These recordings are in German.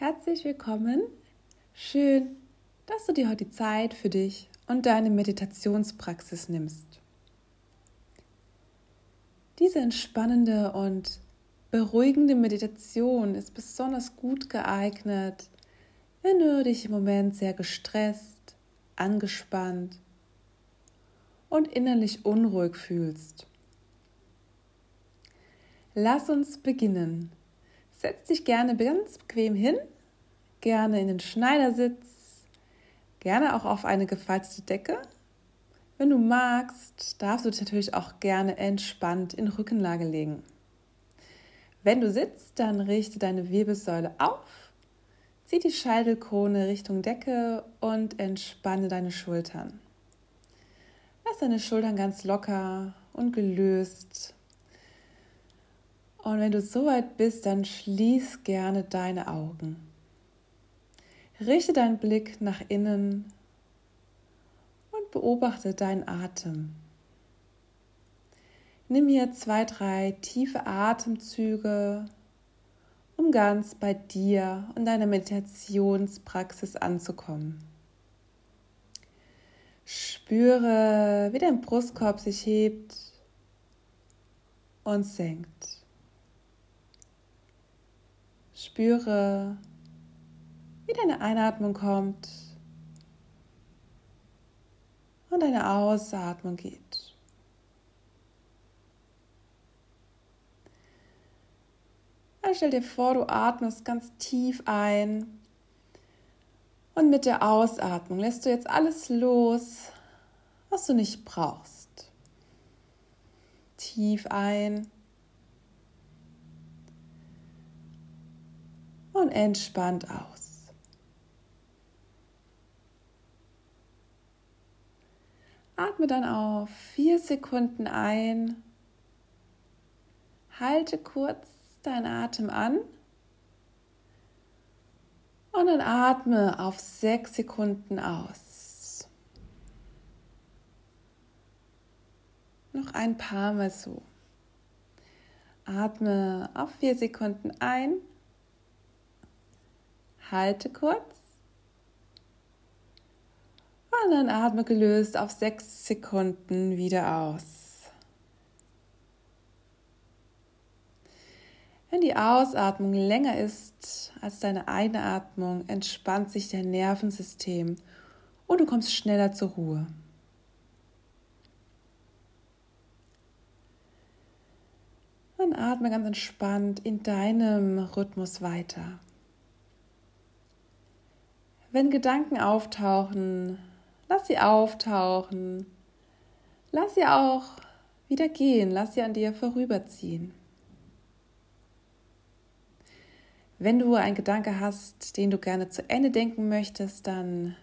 Herzlich willkommen. Schön, dass du dir heute Zeit für dich und deine Meditationspraxis nimmst. Diese entspannende und beruhigende Meditation ist besonders gut geeignet, wenn du dich im Moment sehr gestresst, angespannt und innerlich unruhig fühlst. Lass uns beginnen. Setz dich gerne ganz bequem hin, gerne in den Schneidersitz, gerne auch auf eine gefaltete Decke. Wenn du magst, darfst du dich natürlich auch gerne entspannt in Rückenlage legen. Wenn du sitzt, dann richte deine Wirbelsäule auf, zieh die Scheitelkrone Richtung Decke und entspanne deine Schultern. Lass deine Schultern ganz locker und gelöst und wenn du soweit bist, dann schließ gerne deine Augen. Richte deinen Blick nach innen und beobachte deinen Atem. Nimm hier zwei, drei tiefe Atemzüge, um ganz bei dir und deiner Meditationspraxis anzukommen. Spüre, wie dein Brustkorb sich hebt und senkt. Spüre, wie deine Einatmung kommt und deine Ausatmung geht. Dann stell dir vor, du atmest ganz tief ein und mit der Ausatmung lässt du jetzt alles los, was du nicht brauchst. Tief ein und entspannt aus. Atme dann auf vier Sekunden ein. Halte kurz deinen Atem an. Und dann atme auf sechs Sekunden aus. Noch ein paar Mal so. Atme auf vier Sekunden ein. Halte kurz. Und dann atme gelöst auf sechs Sekunden wieder aus. Wenn die Ausatmung länger ist als deine Einatmung, entspannt sich dein Nervensystem und du kommst schneller zur Ruhe. Dann atme ganz entspannt in deinem Rhythmus weiter. Wenn Gedanken auftauchen, lass sie auftauchen. Lass sie auch wieder gehen, lass sie an dir vorüberziehen. Wenn du einen Gedanke hast, den du gerne zu Ende denken möchtest, dann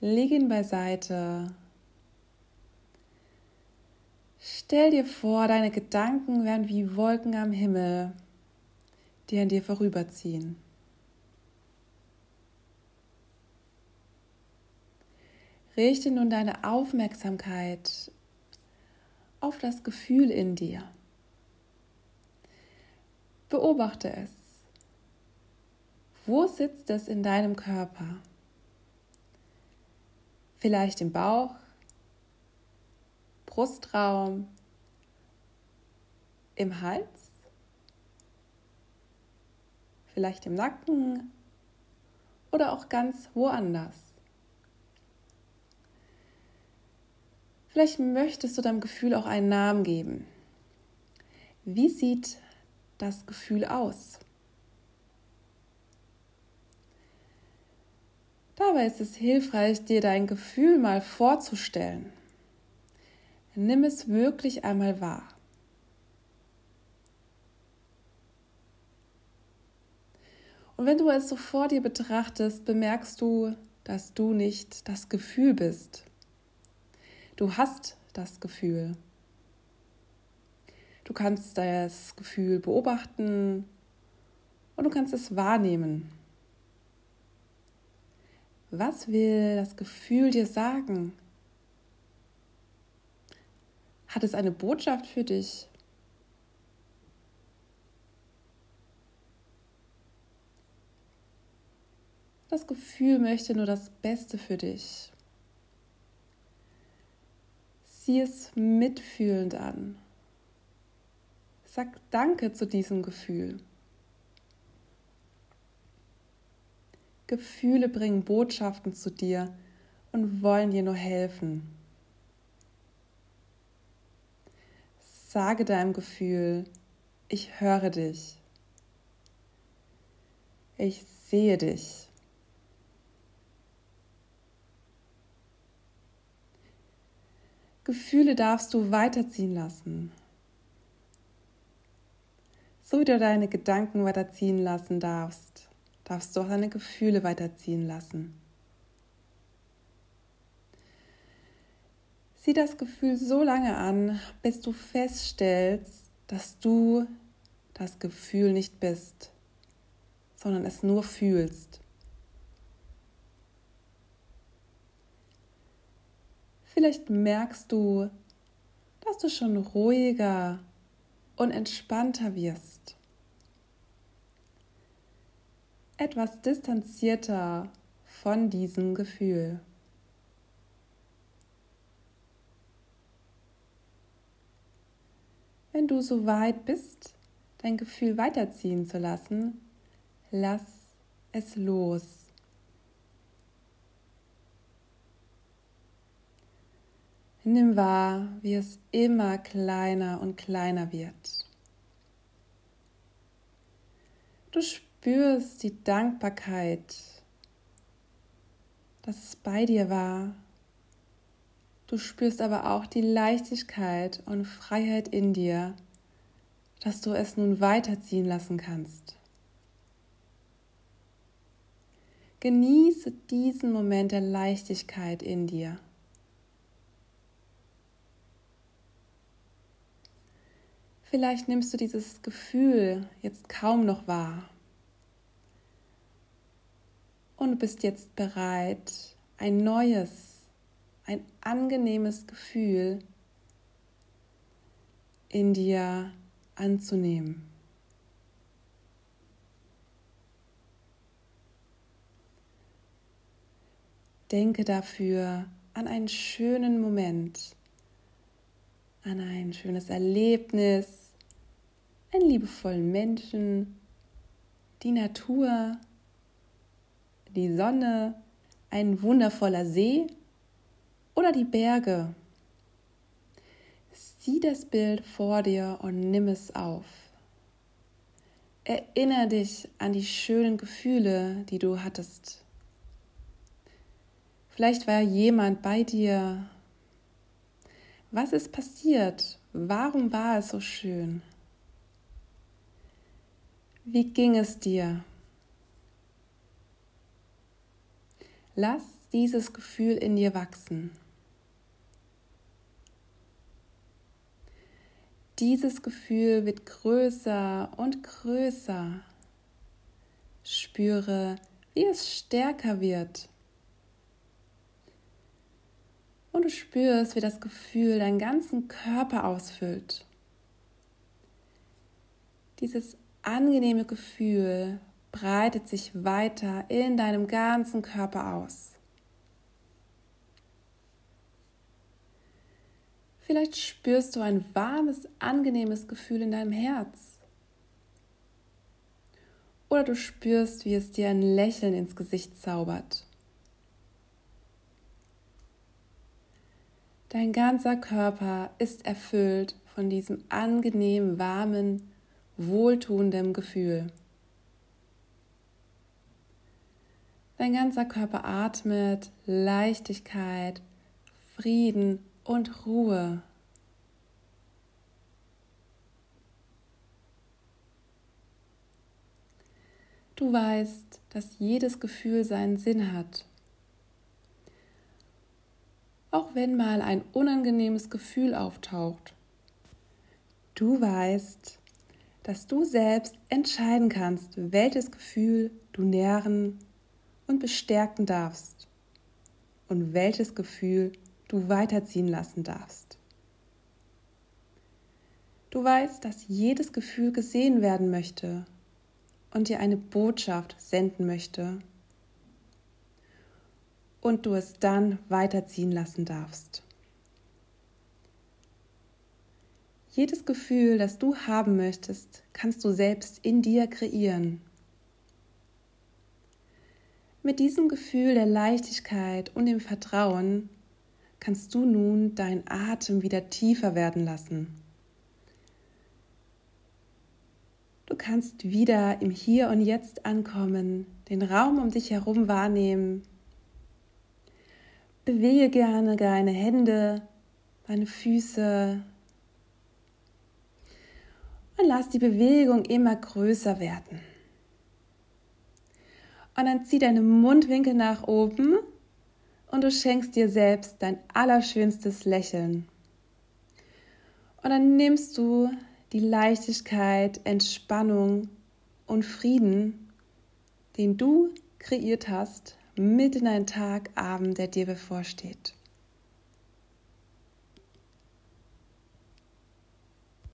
leg ihn beiseite. Stell dir vor, deine Gedanken werden wie Wolken am Himmel, die an dir vorüberziehen. Richte nun deine Aufmerksamkeit auf das Gefühl in dir. Beobachte es. Wo sitzt es in deinem Körper? Vielleicht im Bauch, Brustraum, im Hals, vielleicht im Nacken oder auch ganz woanders. Vielleicht möchtest du deinem Gefühl auch einen Namen geben. Wie sieht das Gefühl aus? Dabei ist es hilfreich, dir dein Gefühl mal vorzustellen. Nimm es wirklich einmal wahr. Und wenn du es so vor dir betrachtest, bemerkst du, dass du nicht das Gefühl bist, Du hast das Gefühl. Du kannst das Gefühl beobachten und du kannst es wahrnehmen. Was will das Gefühl dir sagen? Hat es eine Botschaft für dich? Das Gefühl möchte nur das Beste für dich. Sieh es mitfühlend an. Sag Danke zu diesem Gefühl. Gefühle bringen Botschaften zu dir und wollen dir nur helfen. Sage deinem Gefühl, ich höre dich. Ich sehe dich. Gefühle darfst du weiterziehen lassen. So wie du deine Gedanken weiterziehen lassen darfst, darfst du auch deine Gefühle weiterziehen lassen. Sieh das Gefühl so lange an, bis du feststellst, dass du das Gefühl nicht bist, sondern es nur fühlst. Vielleicht merkst du, dass du schon ruhiger und entspannter wirst. Etwas distanzierter von diesem Gefühl. Wenn du so weit bist, dein Gefühl weiterziehen zu lassen, lass es los. Nimm wahr, wie es immer kleiner und kleiner wird. Du spürst die Dankbarkeit, dass es bei dir war. Du spürst aber auch die Leichtigkeit und Freiheit in dir, dass du es nun weiterziehen lassen kannst. Genieße diesen Moment der Leichtigkeit in dir. Vielleicht nimmst du dieses Gefühl jetzt kaum noch wahr. Und du bist jetzt bereit, ein neues, ein angenehmes Gefühl in dir anzunehmen. Denke dafür an einen schönen Moment, an ein schönes Erlebnis, einen liebevollen Menschen, die Natur, die Sonne, ein wundervoller See oder die Berge. Sieh das Bild vor dir und nimm es auf. Erinnere dich an die schönen Gefühle, die du hattest. Vielleicht war jemand bei dir, was ist passiert? Warum war es so schön? Wie ging es dir? Lass dieses Gefühl in dir wachsen. Dieses Gefühl wird größer und größer. Spüre, wie es stärker wird. Und du spürst, wie das Gefühl deinen ganzen Körper ausfüllt. Dieses angenehme Gefühl breitet sich weiter in deinem ganzen Körper aus. Vielleicht spürst du ein warmes, angenehmes Gefühl in deinem Herz. Oder du spürst, wie es dir ein Lächeln ins Gesicht zaubert. Dein ganzer Körper ist erfüllt von diesem angenehmen, warmen, wohltuenden Gefühl. Dein ganzer Körper atmet Leichtigkeit, Frieden und Ruhe. Du weißt, dass jedes Gefühl seinen Sinn hat auch wenn mal ein unangenehmes Gefühl auftaucht. Du weißt, dass du selbst entscheiden kannst, welches Gefühl du nähren und bestärken darfst und welches Gefühl du weiterziehen lassen darfst. Du weißt, dass jedes Gefühl gesehen werden möchte und dir eine Botschaft senden möchte, und du es dann weiterziehen lassen darfst. Jedes Gefühl, das du haben möchtest, kannst du selbst in dir kreieren. Mit diesem Gefühl der Leichtigkeit und dem Vertrauen kannst du nun deinen Atem wieder tiefer werden lassen. Du kannst wieder im Hier und Jetzt ankommen, den Raum um dich herum wahrnehmen. Bewege gerne deine Hände, deine Füße und lass die Bewegung immer größer werden. Und dann zieh deine Mundwinkel nach oben und du schenkst dir selbst dein allerschönstes Lächeln. Und dann nimmst du die Leichtigkeit, Entspannung und Frieden, den du kreiert hast, mit in einen Tag, Abend, der dir bevorsteht.